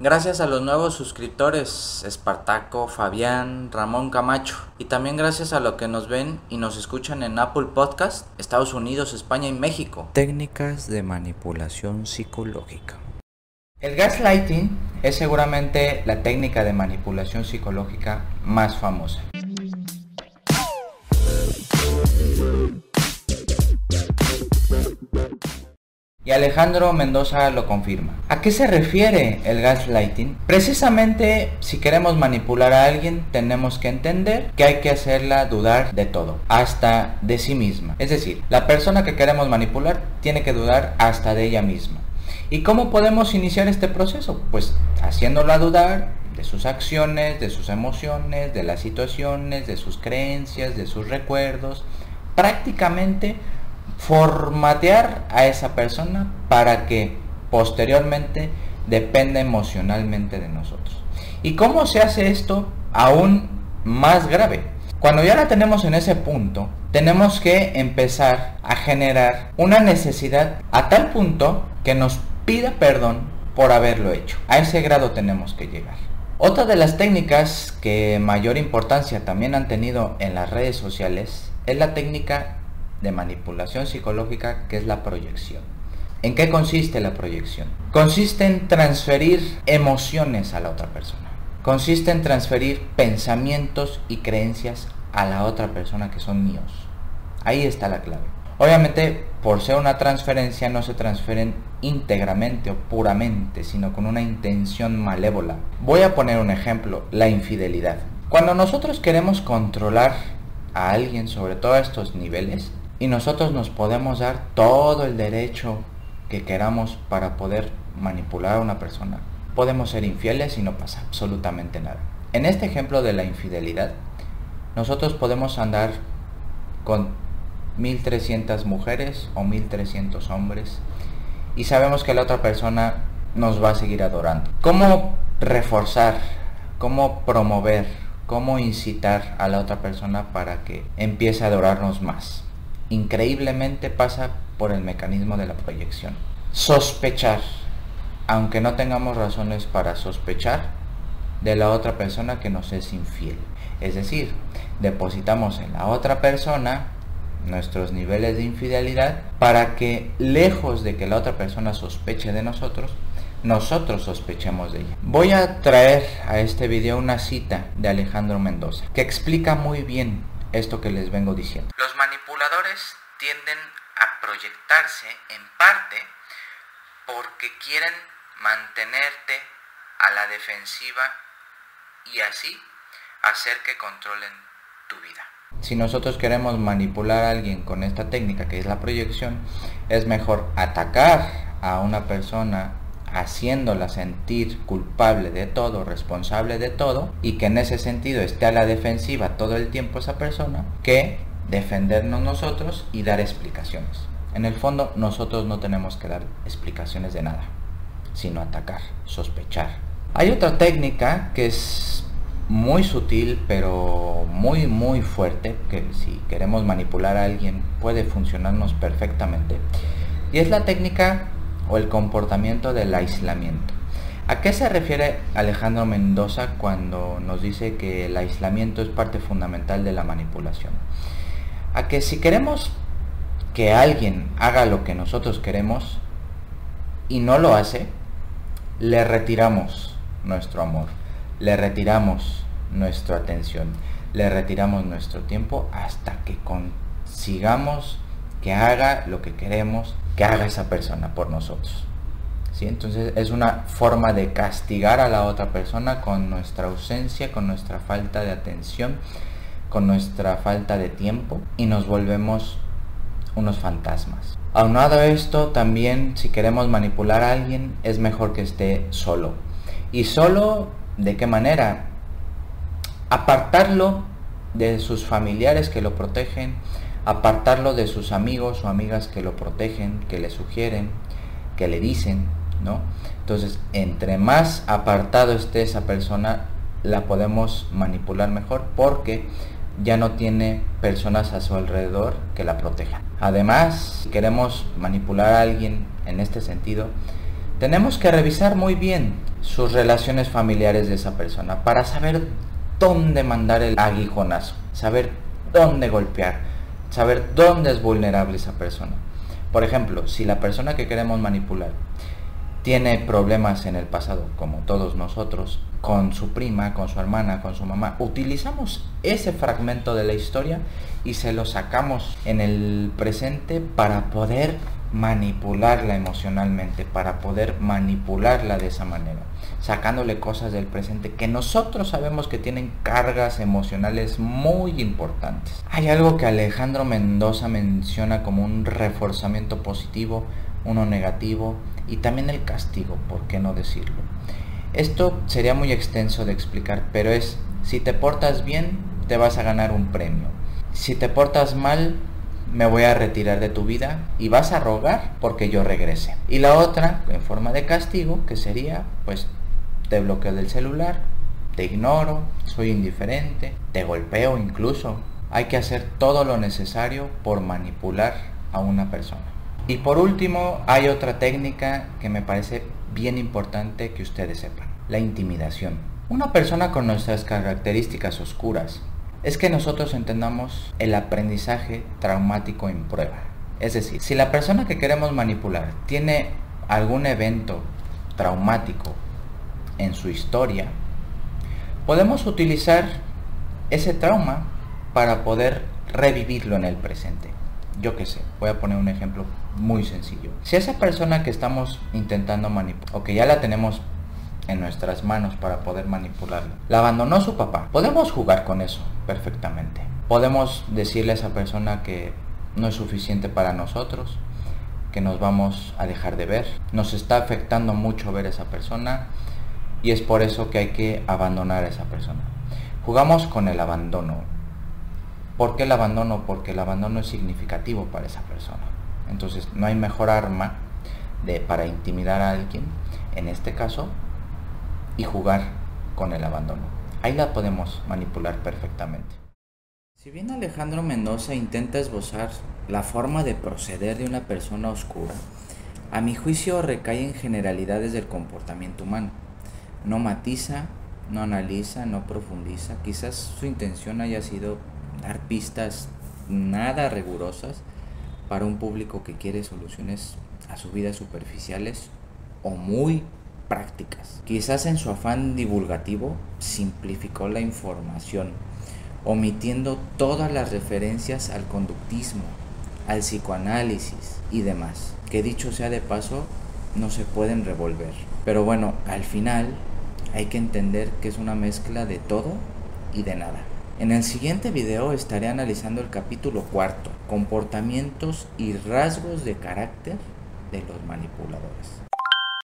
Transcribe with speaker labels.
Speaker 1: Gracias a los nuevos suscriptores, Espartaco, Fabián, Ramón Camacho. Y también gracias a los que nos ven y nos escuchan en Apple Podcast, Estados Unidos, España y México. Técnicas de manipulación psicológica. El gaslighting es seguramente la técnica de manipulación psicológica más famosa. Alejandro Mendoza lo confirma. ¿A qué se refiere el gaslighting? Precisamente si queremos manipular a alguien tenemos que entender que hay que hacerla dudar de todo, hasta de sí misma. Es decir, la persona que queremos manipular tiene que dudar hasta de ella misma. ¿Y cómo podemos iniciar este proceso? Pues haciéndola dudar de sus acciones, de sus emociones, de las situaciones, de sus creencias, de sus recuerdos. Prácticamente formatear a esa persona para que posteriormente dependa emocionalmente de nosotros. ¿Y cómo se hace esto aún más grave? Cuando ya la tenemos en ese punto, tenemos que empezar a generar una necesidad a tal punto que nos pida perdón por haberlo hecho. A ese grado tenemos que llegar. Otra de las técnicas que mayor importancia también han tenido en las redes sociales es la técnica de manipulación psicológica que es la proyección. ¿En qué consiste la proyección? Consiste en transferir emociones a la otra persona. Consiste en transferir pensamientos y creencias a la otra persona que son míos. Ahí está la clave. Obviamente, por ser una transferencia, no se transfieren íntegramente o puramente, sino con una intención malévola. Voy a poner un ejemplo, la infidelidad. Cuando nosotros queremos controlar a alguien sobre todos estos niveles, y nosotros nos podemos dar todo el derecho que queramos para poder manipular a una persona. Podemos ser infieles y no pasa absolutamente nada. En este ejemplo de la infidelidad, nosotros podemos andar con 1300 mujeres o 1300 hombres y sabemos que la otra persona nos va a seguir adorando. ¿Cómo reforzar, cómo promover, cómo incitar a la otra persona para que empiece a adorarnos más? Increíblemente pasa por el mecanismo de la proyección. Sospechar, aunque no tengamos razones para sospechar de la otra persona que nos es infiel. Es decir, depositamos en la otra persona nuestros niveles de infidelidad para que lejos de que la otra persona sospeche de nosotros, nosotros sospechemos de ella. Voy a traer a este video una cita de Alejandro Mendoza que explica muy bien esto que les vengo diciendo. Los manipuladores tienden a proyectarse en parte porque quieren mantenerte a la defensiva y así hacer que controlen tu vida. Si nosotros queremos manipular a alguien con esta técnica que es la proyección, es mejor atacar a una persona haciéndola sentir culpable de todo, responsable de todo, y que en ese sentido esté a la defensiva todo el tiempo esa persona, que defendernos nosotros y dar explicaciones. En el fondo nosotros no tenemos que dar explicaciones de nada, sino atacar, sospechar. Hay otra técnica que es muy sutil pero muy muy fuerte, que si queremos manipular a alguien puede funcionarnos perfectamente. Y es la técnica o el comportamiento del aislamiento. ¿A qué se refiere Alejandro Mendoza cuando nos dice que el aislamiento es parte fundamental de la manipulación? A que si queremos que alguien haga lo que nosotros queremos y no lo hace, le retiramos nuestro amor, le retiramos nuestra atención, le retiramos nuestro tiempo hasta que consigamos que haga lo que queremos que haga esa persona por nosotros. ¿Sí? Entonces es una forma de castigar a la otra persona con nuestra ausencia, con nuestra falta de atención, con nuestra falta de tiempo y nos volvemos unos fantasmas. Aunado a esto, también si queremos manipular a alguien, es mejor que esté solo. ¿Y solo de qué manera? Apartarlo de sus familiares que lo protegen, apartarlo de sus amigos o amigas que lo protegen, que le sugieren, que le dicen, ¿no? Entonces, entre más apartado esté esa persona, la podemos manipular mejor porque ya no tiene personas a su alrededor que la protejan. Además, si queremos manipular a alguien en este sentido, tenemos que revisar muy bien sus relaciones familiares de esa persona para saber dónde mandar el aguijonazo, saber dónde golpear, saber dónde es vulnerable esa persona. Por ejemplo, si la persona que queremos manipular tiene problemas en el pasado, como todos nosotros, con su prima, con su hermana, con su mamá, utilizamos ese fragmento de la historia y se lo sacamos en el presente para poder manipularla emocionalmente, para poder manipularla de esa manera, sacándole cosas del presente que nosotros sabemos que tienen cargas emocionales muy importantes. Hay algo que Alejandro Mendoza menciona como un reforzamiento positivo, uno negativo y también el castigo, ¿por qué no decirlo? Esto sería muy extenso de explicar, pero es, si te portas bien, te vas a ganar un premio. Si te portas mal, me voy a retirar de tu vida y vas a rogar porque yo regrese. Y la otra, en forma de castigo, que sería, pues, te bloqueo del celular, te ignoro, soy indiferente, te golpeo incluso. Hay que hacer todo lo necesario por manipular a una persona. Y por último, hay otra técnica que me parece bien importante que ustedes sepan, la intimidación. Una persona con nuestras características oscuras es que nosotros entendamos el aprendizaje traumático en prueba. Es decir, si la persona que queremos manipular tiene algún evento traumático en su historia, podemos utilizar ese trauma para poder revivirlo en el presente yo qué sé, voy a poner un ejemplo muy sencillo. Si esa persona que estamos intentando manipular, o que ya la tenemos en nuestras manos para poder manipularla, la abandonó su papá, podemos jugar con eso perfectamente. Podemos decirle a esa persona que no es suficiente para nosotros, que nos vamos a dejar de ver. Nos está afectando mucho ver a esa persona y es por eso que hay que abandonar a esa persona. Jugamos con el abandono ¿Por qué el abandono? Porque el abandono es significativo para esa persona. Entonces no hay mejor arma de, para intimidar a alguien, en este caso, y jugar con el abandono. Ahí la podemos manipular perfectamente. Si bien Alejandro Mendoza intenta esbozar la forma de proceder de una persona oscura, a mi juicio recae en generalidades del comportamiento humano. No matiza, no analiza, no profundiza. Quizás su intención haya sido dar pistas nada rigurosas para un público que quiere soluciones a su vida superficiales o muy prácticas. Quizás en su afán divulgativo simplificó la información, omitiendo todas las referencias al conductismo, al psicoanálisis y demás, que dicho sea de paso, no se pueden revolver. Pero bueno, al final hay que entender que es una mezcla de todo y de nada. En el siguiente video estaré analizando el capítulo cuarto, comportamientos y rasgos de carácter de los manipuladores.